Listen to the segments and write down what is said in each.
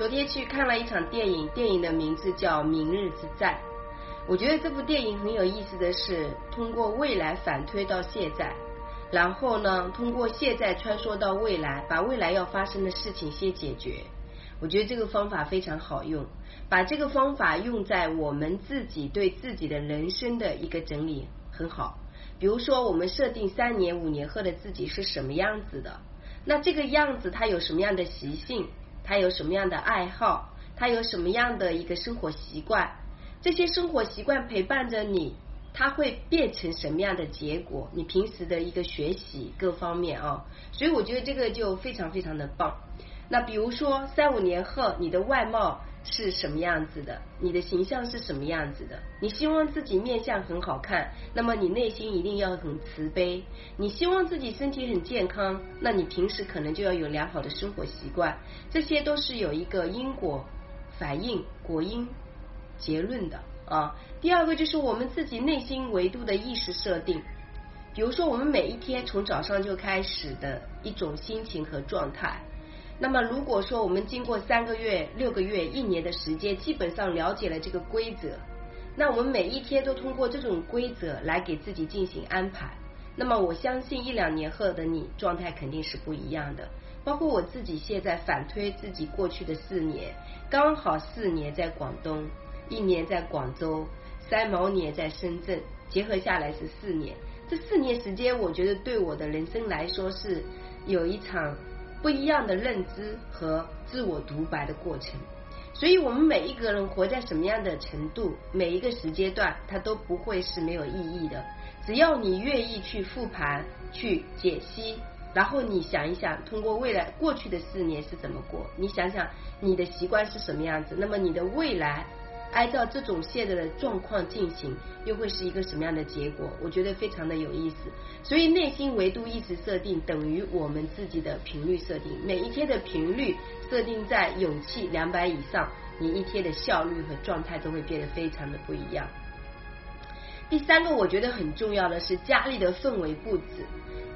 昨天去看了一场电影，电影的名字叫《明日之战》。我觉得这部电影很有意思的是，通过未来反推到现在，然后呢，通过现在穿梭到未来，把未来要发生的事情先解决。我觉得这个方法非常好用，把这个方法用在我们自己对自己的人生的一个整理很好。比如说，我们设定三年、五年后的自己是什么样子的，那这个样子它有什么样的习性？他有什么样的爱好？他有什么样的一个生活习惯？这些生活习惯陪伴着你，他会变成什么样的结果？你平时的一个学习各方面啊，所以我觉得这个就非常非常的棒。那比如说三五年后，你的外貌。是什么样子的？你的形象是什么样子的？你希望自己面相很好看，那么你内心一定要很慈悲。你希望自己身体很健康，那你平时可能就要有良好的生活习惯。这些都是有一个因果反应、果因结论的啊。第二个就是我们自己内心维度的意识设定，比如说我们每一天从早上就开始的一种心情和状态。那么，如果说我们经过三个月、六个月、一年的时间，基本上了解了这个规则，那我们每一天都通过这种规则来给自己进行安排。那么，我相信一两年后的你状态肯定是不一样的。包括我自己现在反推自己过去的四年，刚好四年在广东，一年在广州，三毛年在深圳，结合下来是四年。这四年时间，我觉得对我的人生来说是有一场。不一样的认知和自我独白的过程，所以我们每一个人活在什么样的程度，每一个时间段，它都不会是没有意义的。只要你愿意去复盘、去解析，然后你想一想，通过未来过去的四年是怎么过，你想想你的习惯是什么样子，那么你的未来。按照这种现在的状况进行，又会是一个什么样的结果？我觉得非常的有意思。所以内心维度意识设定等于我们自己的频率设定。每一天的频率设定在勇气两百以上，你一天的效率和状态都会变得非常的不一样。第三个，我觉得很重要的是家里的氛围布置。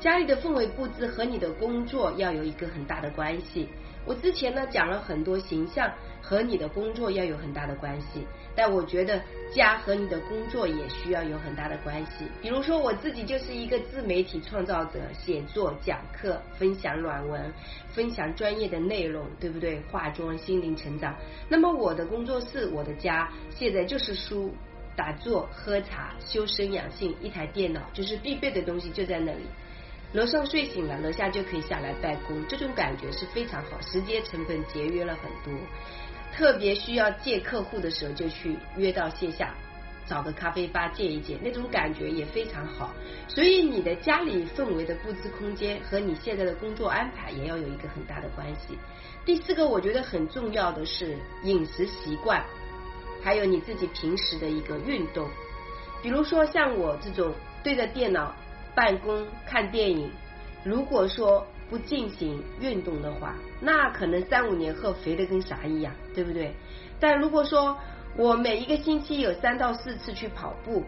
家里的氛围布置和你的工作要有一个很大的关系。我之前呢讲了很多形象和你的工作要有很大的关系，但我觉得家和你的工作也需要有很大的关系。比如说我自己就是一个自媒体创造者，写作、讲课、分享软文、分享专业的内容，对不对？化妆、心灵成长。那么我的工作室、我的家现在就是书、打坐、喝茶、修身养性，一台电脑就是必备的东西就在那里。楼上睡醒了，楼下就可以下来办公，这种感觉是非常好，时间成本节约了很多。特别需要见客户的时候，就去约到线下，找个咖啡吧见一见，那种感觉也非常好。所以你的家里氛围的布置空间和你现在的工作安排也要有一个很大的关系。第四个，我觉得很重要的是饮食习惯，还有你自己平时的一个运动。比如说像我这种对着电脑。办公看电影，如果说不进行运动的话，那可能三五年后肥的跟啥一样，对不对？但如果说我每一个星期有三到四次去跑步，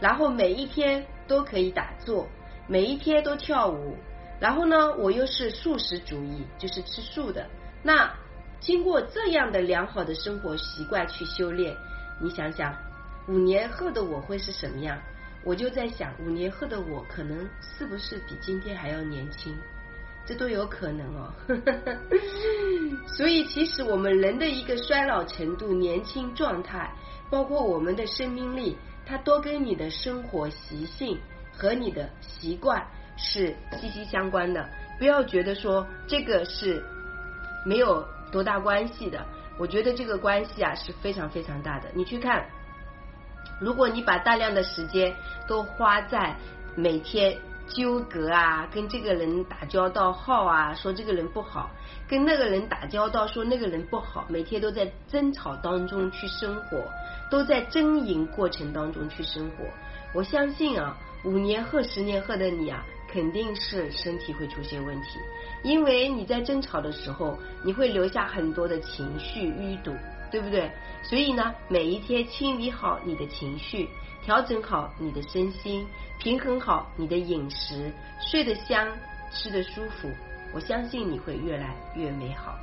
然后每一天都可以打坐，每一天都跳舞，然后呢，我又是素食主义，就是吃素的，那经过这样的良好的生活习惯去修炼，你想想，五年后的我会是什么样？我就在想，五年后的我可能是不是比今天还要年轻？这都有可能哦。所以，其实我们人的一个衰老程度、年轻状态，包括我们的生命力，它都跟你的生活习性和你的习惯是息息相关的。不要觉得说这个是没有多大关系的，我觉得这个关系啊是非常非常大的。你去看。如果你把大量的时间都花在每天纠葛啊，跟这个人打交道好啊，说这个人不好，跟那个人打交道说那个人不好，每天都在争吵当中去生活，都在争赢过程当中去生活，我相信啊，五年后、十年后的你啊，肯定是身体会出现问题，因为你在争吵的时候，你会留下很多的情绪淤堵。对不对？所以呢，每一天清理好你的情绪，调整好你的身心，平衡好你的饮食，睡得香，吃得舒服，我相信你会越来越美好。